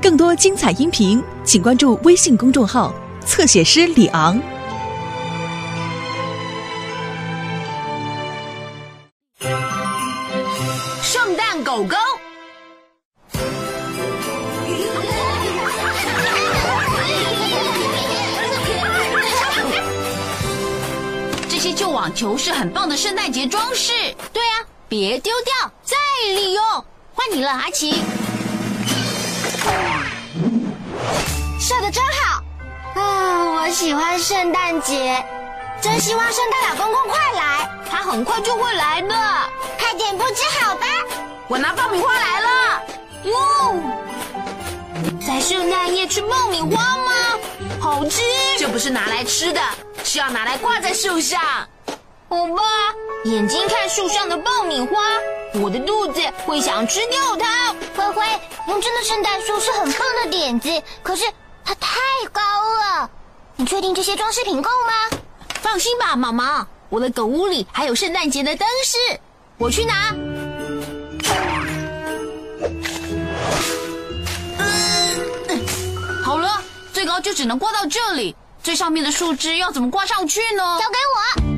更多精彩音频，请关注微信公众号“侧写师李昂”。圣诞狗狗。这些旧网球是很棒的圣诞节装饰。对啊，别丢掉，再利用。换你了，阿奇。啊！我喜欢圣诞节，真希望圣诞老公公快来。他很快就会来的，快点布置好吧。我拿爆米花来了。哇！在圣诞夜吃爆米花吗？好吃。这不是拿来吃的，是要拿来挂在树上。好吧，眼睛看树上的爆米花，我的肚子会想吃掉它。灰灰，用真的圣诞树是很棒的点子，可是它太高了。你确定这些装饰品够吗？放心吧，毛毛，我的狗屋里还有圣诞节的灯饰，我去拿。好了，最高就只能挂到这里，最上面的树枝要怎么挂上去呢？交给我。我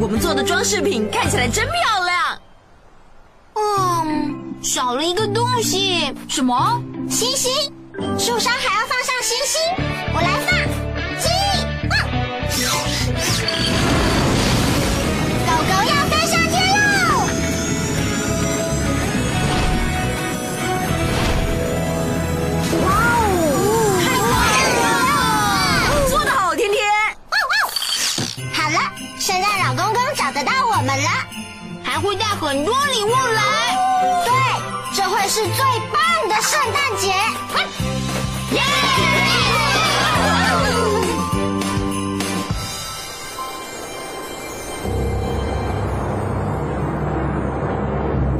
我们做的装饰品看起来真漂亮。嗯，少了一个东西，什么？星星。树上还要放上星星，我来放。会带很多礼物来。对，这会是最棒的圣诞节。耶！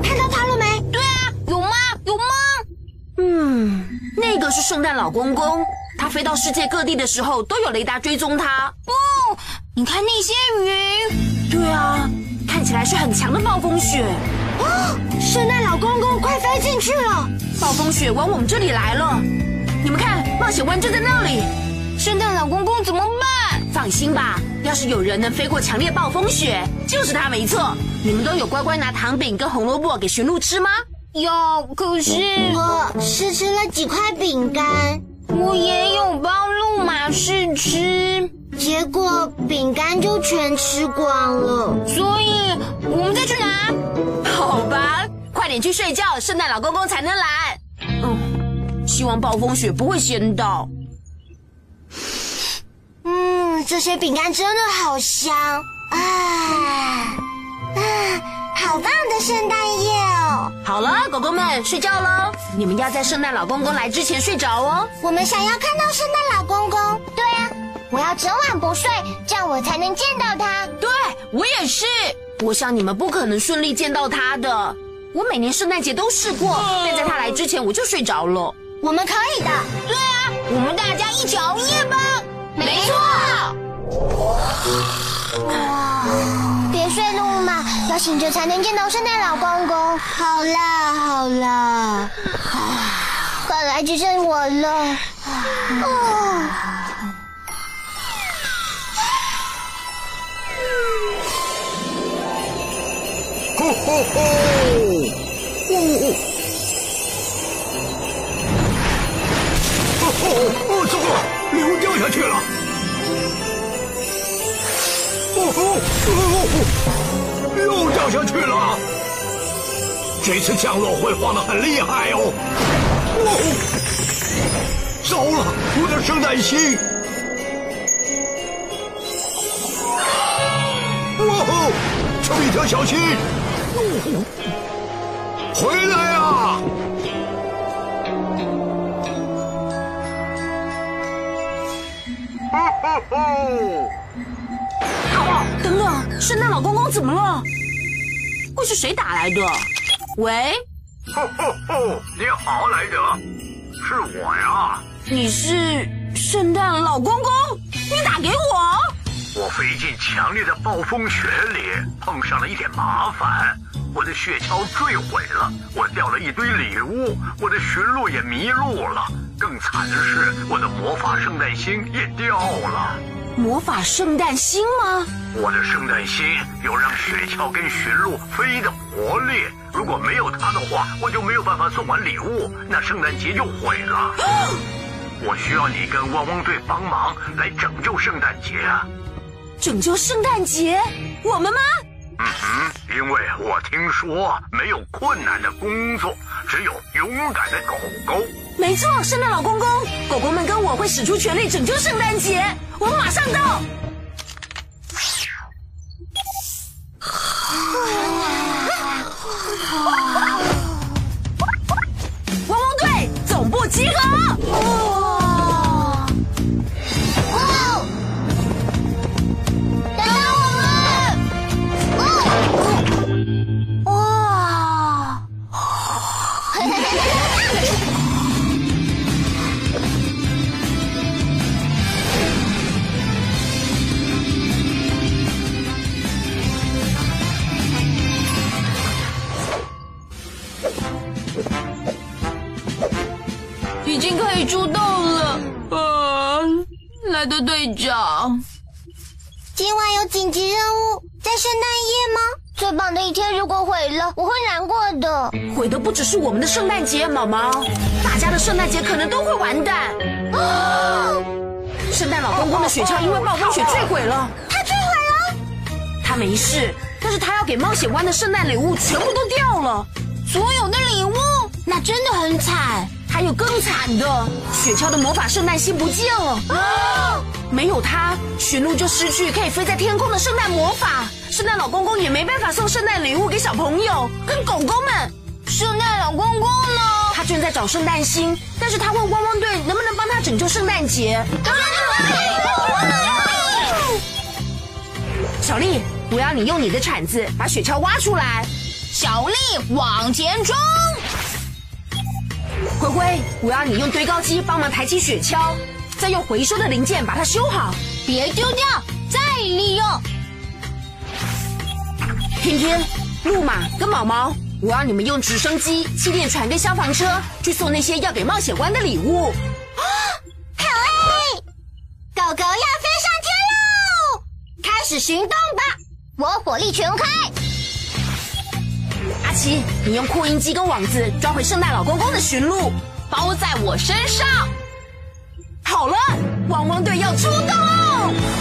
看到他了没？对啊，有吗？有吗？嗯，那个是圣诞老公公，他飞到世界各地的时候都有雷达追踪他。哦，你看那些云。对啊，看起来是很强的暴风雪。哦，圣诞老公公快飞进去了。暴风雪往我们这里来了，你们看，冒险湾就在那里。圣诞老公公怎么办？放心吧，要是有人能飞过强烈暴风雪，就是他没错。你们都有乖乖拿糖饼跟红萝卜给驯鹿吃吗？有，可是我试吃了几块饼干，我也有帮路马试吃，结果饼干就全吃光了。所以我们再去拿。好吧，快点去睡觉，圣诞老公公才能来。嗯，希望暴风雪不会先到。嗯，这些饼干真的好香啊啊！好棒的圣诞夜哦！好了，狗狗们睡觉喽。你们要在圣诞老公公来之前睡着哦。我们想要看到圣诞老公公。对啊，我要整晚不睡，这样我才能见到他。对我也是。我想你们不可能顺利见到他的。我每年圣诞节都试过，但在他来之前我就睡着了。我们可以的。对啊，我们大家一起熬夜吧。没错。哇别睡了嘛，要醒着才能见到圣诞老公公。好啦好啦，快来只剩我了。啊吼吼吼！呜！哦哦哦！糟了，礼物掉下去了！哦吼哦吼，又掉下去了。这次降落会晃得很厉害哦。哦，糟了，我的圣诞星！哇哦，丘比特小心！回来啊！哈哈！等等，圣诞老公公怎么了？会是谁打来的？喂，吼吼吼！你好，莱德，是我呀。你是圣诞老公公？你打给我？我飞进强烈的暴风雪里，碰上了一点麻烦，我的雪橇坠毁了，我掉了一堆礼物，我的驯鹿也迷路了。更惨的是，我的魔法圣诞星也掉了。魔法圣诞星吗？我的圣诞星有让雪橇跟驯鹿飞的活力，如果没有它的话，我就没有办法送完礼物，那圣诞节就毁了。我需要你跟汪汪队帮忙来拯救圣诞节啊！拯救圣诞节，我们吗？嗯哼，因为我听说没有困难的工作，只有勇敢的狗狗。没错，圣诞老公公，狗狗们跟我会使出全力拯救圣诞节。我们马上到。最棒的一天如果毁了，我会难过的。毁的不只是我们的圣诞节，毛毛，大家的圣诞节可能都会完蛋。啊！圣诞老公公的雪橇因为暴风雪坠毁了，他坠毁了！他没事，但是他要给冒险湾的圣诞礼物全部都掉了，所有的礼物，那真的很惨。还有更惨的，雪橇的魔法圣诞星不见了。啊！没有它，驯鹿就失去可以飞在天空的圣诞魔法，圣诞老公公也没办法送圣诞礼物给小朋友跟狗狗们。圣诞老公公呢？他正在找圣诞星，但是他问汪汪队能不能帮他拯救圣诞节。小丽，我要你用你的铲子把雪橇挖出来。小丽往前冲！灰灰，我要你用堆高机帮忙抬起雪橇，再用回收的零件把它修好。别丢掉，再利用。天天、路马跟毛毛，我让你们用直升机、气垫船跟消防车去送那些要给冒险湾的礼物。啊好哎！狗狗要飞上天喽！开始行动吧！我火力全开。阿奇，你用扩音机跟网子抓回圣诞老公公的驯鹿，包在我身上。好了，汪汪队要出动！圣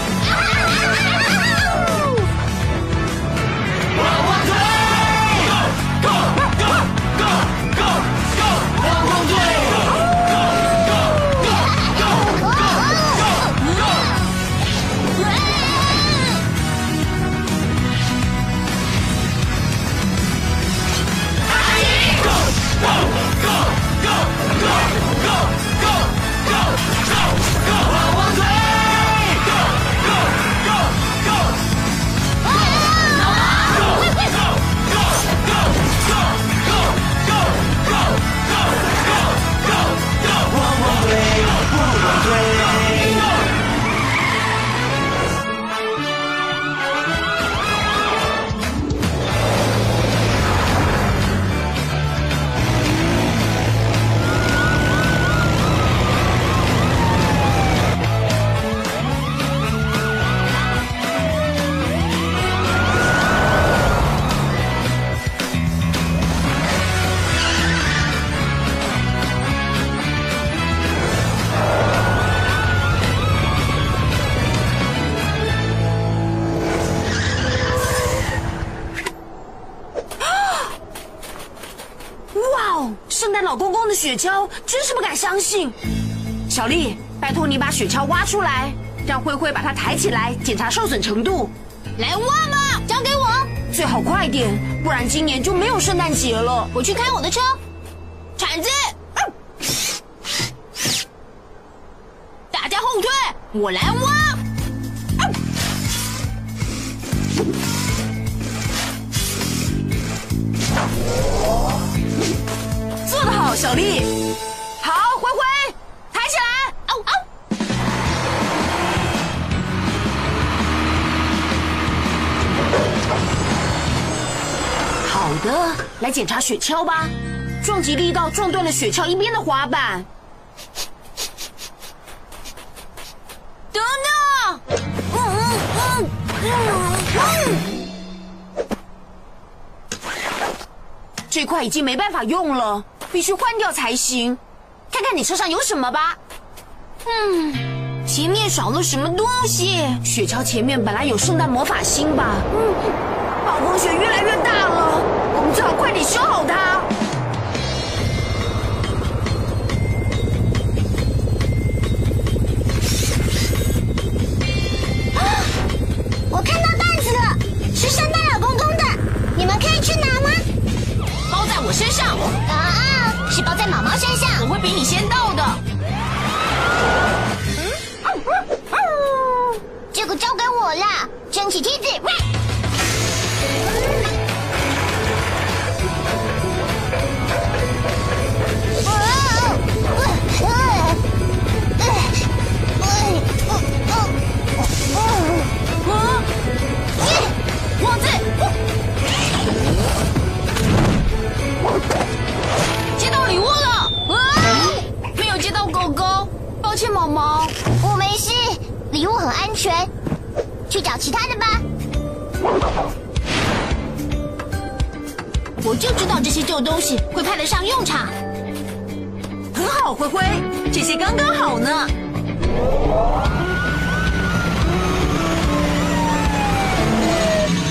信。小丽，拜托你把雪橇挖出来，让灰灰把它抬起来，检查受损程度。来挖吧，交给我，最好快点，不然今年就没有圣诞节了。我去开我的车。铲子，大家后退，我来挖。做得好，小丽。的，来检查雪橇吧。撞击力道撞断了雪橇一边的滑板。等等，嗯嗯嗯嗯，这块已经没办法用了，必须换掉才行。看看你车上有什么吧。嗯，前面少了什么东西？雪橇前面本来有圣诞魔法星吧？嗯，暴风雪越来越大了，最好快点修好它。我看到袋子了，是圣诞老公公的，你们可以去拿吗？包在我身上，啊，是包在毛毛身上。我会比你先到的。这个交给我啦，撑起梯子。毛毛。我没事，礼物很安全，去找其他的吧。我就知道这些旧东西会派得上用场。很好，灰灰，这些刚刚好呢。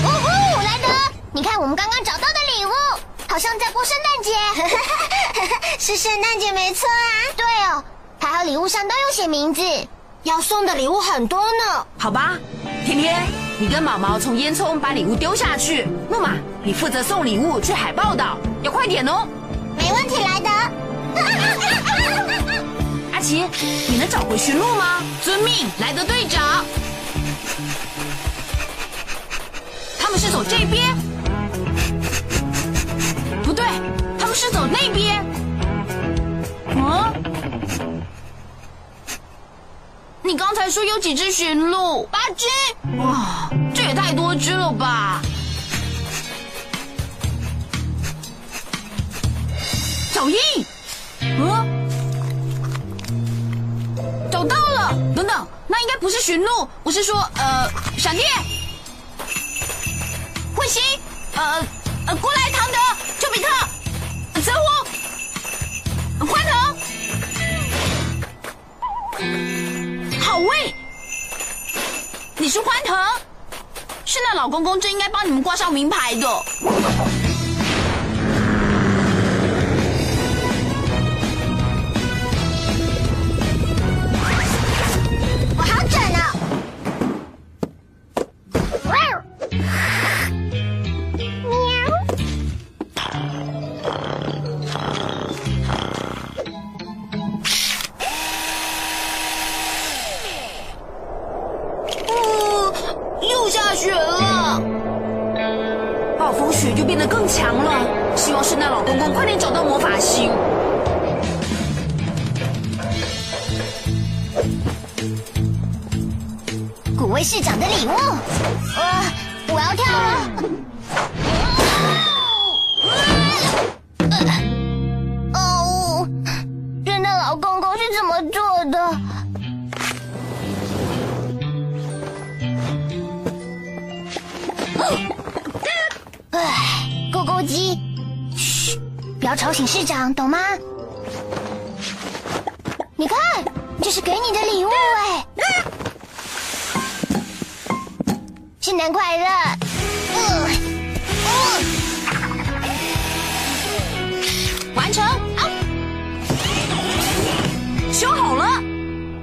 哦吼，莱德，你看我们刚刚找到的礼物，好像在过圣诞节。是圣诞节没错啊。对哦，还有礼物上都有写名字。要送的礼物很多呢。好吧，甜甜，你跟毛毛从烟囱把礼物丢下去。木马，你负责送礼物去海豹岛，要快点哦。没问题，莱德。阿奇，你能找回驯鹿吗？遵命，莱德队长。他们是走这边，不对，他们是走那边。你刚才说有几只驯鹿？八只，哇，这也太多只了吧！脚印，嗯，找到了。等等，那应该不是驯鹿，我是说，呃，闪电，彗星，呃呃，过来，唐德，丘比特，喂。你是欢腾，圣诞老公公真应该帮你们挂上名牌的。哦，圣诞老公公是怎么做的？唉，勾勾鸡，嘘，不要吵醒市长，懂吗？你看，这是给你的礼物哎。圣诞快乐！完成，啊，修好了。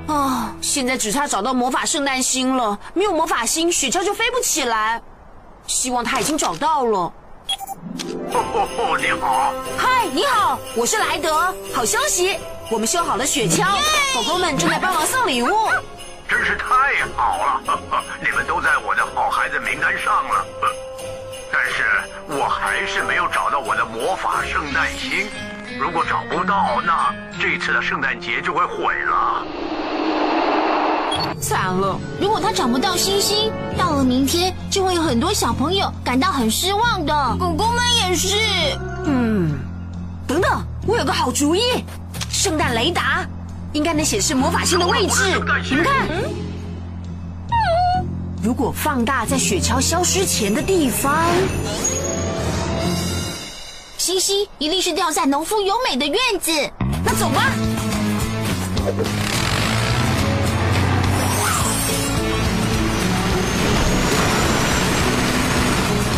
啊，现在只差找到魔法圣诞星了，没有魔法星，雪橇就飞不起来。希望他已经找到了。你好，嗨，你好，我是莱德。好消息，我们修好了雪橇，狗狗们正在帮忙送礼物。真是太好了，你们都在我的好孩子名单上了。我还是没有找到我的魔法圣诞星。如果找不到，那这次的圣诞节就会毁了。惨了，如果他找不到星星，到了明天就会有很多小朋友感到很失望的。狗狗们也是。嗯，等等，我有个好主意，圣诞雷达应该能显示魔法星的位置。你们看，如果放大在雪橇消失前的地方，星星一定是掉在农夫优美的院子。那走吧。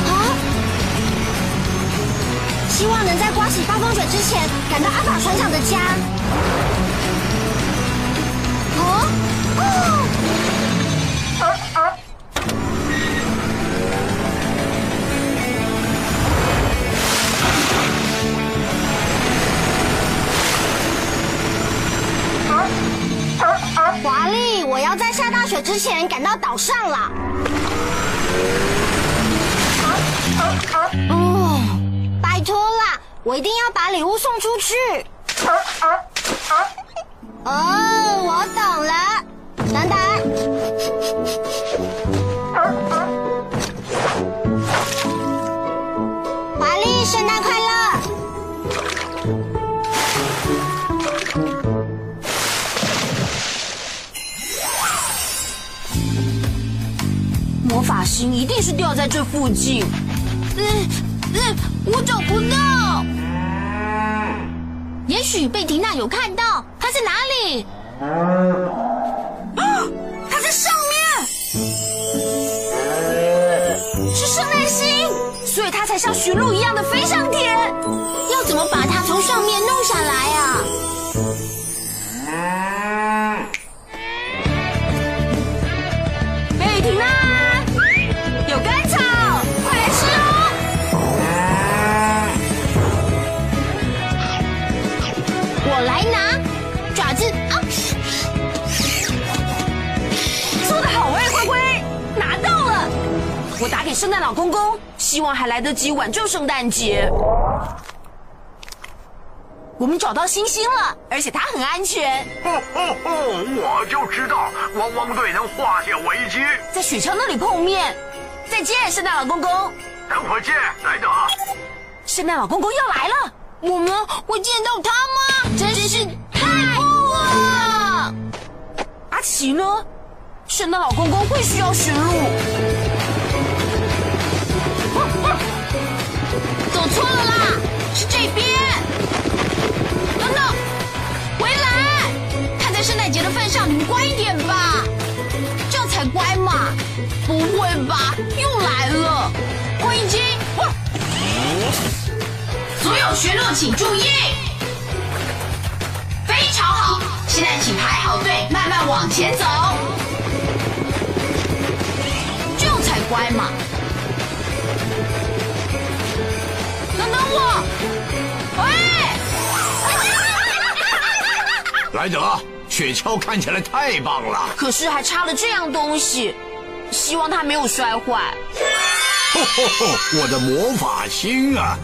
啊！希望能在刮起暴风雪之前赶到阿法船长的家。要在下大雪之前赶到岛上了。哦，拜托啦，我一定要把礼物送出去。哦，我懂了，等等。大心一定是掉在这附近。嗯嗯，我找不到。也许贝缇娜有看到，他在哪里？啊，他在上面，是圣诞星，所以他才像驯鹿一样的飞上得及挽救圣诞节。我们找到星星了，而且它很安全！我就知道汪汪队能化解危机。在雪橇那里碰面。再见，圣诞老公公！等会儿见，莱德。圣诞老公公要来了，我们会见到他吗？真是太酷了！阿奇呢？圣诞老公公会需要驯鹿。错了啦，是这边。等等，回来！看在圣诞节的份上，你们乖一点吧，这样才乖嘛。不会吧？又来了！扩音机，所有学乐请注意，非常好！现在请排好队，慢慢往前走。这样才乖嘛。莱德，雪橇看起来太棒了！可是还差了这样东西，希望它没有摔坏。吼吼吼！我的魔法星啊！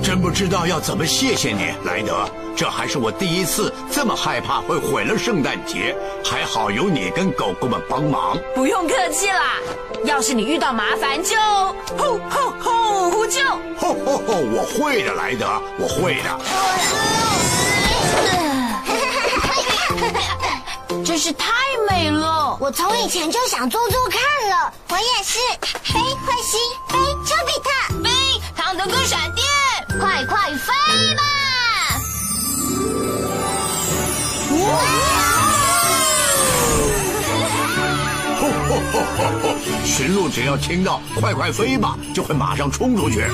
真不知道要怎么谢谢你，莱德。这还是我第一次这么害怕会毁了圣诞节，还好有你跟狗狗们帮忙。不用客气啦，要是你遇到麻烦就吼吼吼呼救。吼吼吼！我会的，莱德，我会的。真是太美了！我从以前就想做做看了。我也是。飞，彗星，飞，丘比特，飞，唐德哥闪电，快快飞吧！吼吼吼吼吼！驯鹿只要听到“快快飞吧”，就会马上冲出去。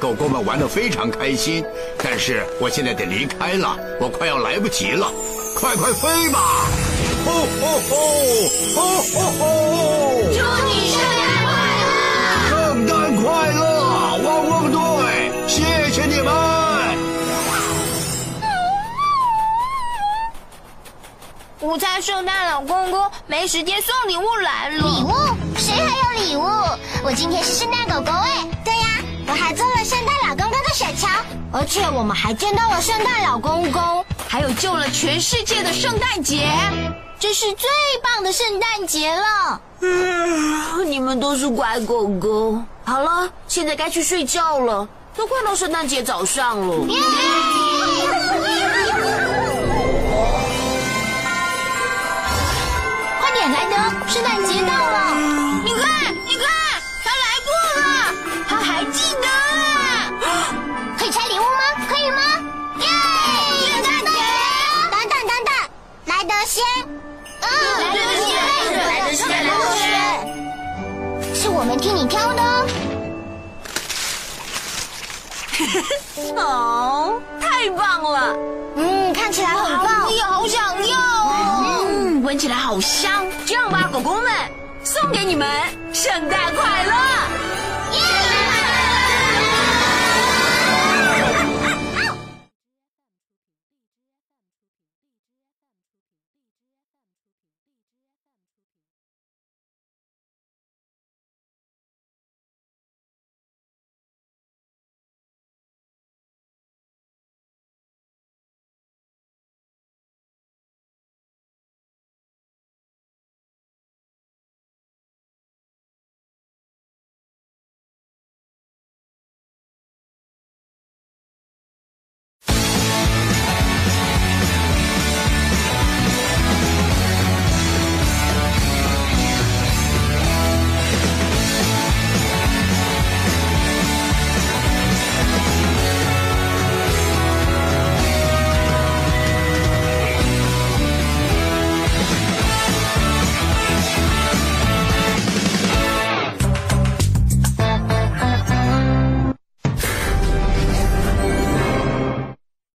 狗狗们玩得非常开心，但是我现在得离开了，我快要来不及了，快快飞吧！吼吼吼！吼吼吼！祝你圣诞快乐！圣诞快乐，汪汪队！谢谢你们！午餐圣诞老公公没时间送礼物来了。礼物？谁还有礼物？我今天是圣诞狗狗哎！对呀，我还做了圣诞老公公的雪橇，而且我们还见到了圣诞老公公。还有救了全世界的圣诞节。这是最棒的圣诞节了。嗯，你们都是乖狗狗。好了，现在该去睡觉了，都快到圣诞节早上了。快点，莱德，圣诞节到了！莱德先。嗯，莱德先莱德先，莱德先。是我们替你挑的哦。哦，太棒了！嗯，看起来很棒。我也好想要哦。嗯，闻起来好香。这样吧，狗狗们，送给你们，圣诞快乐！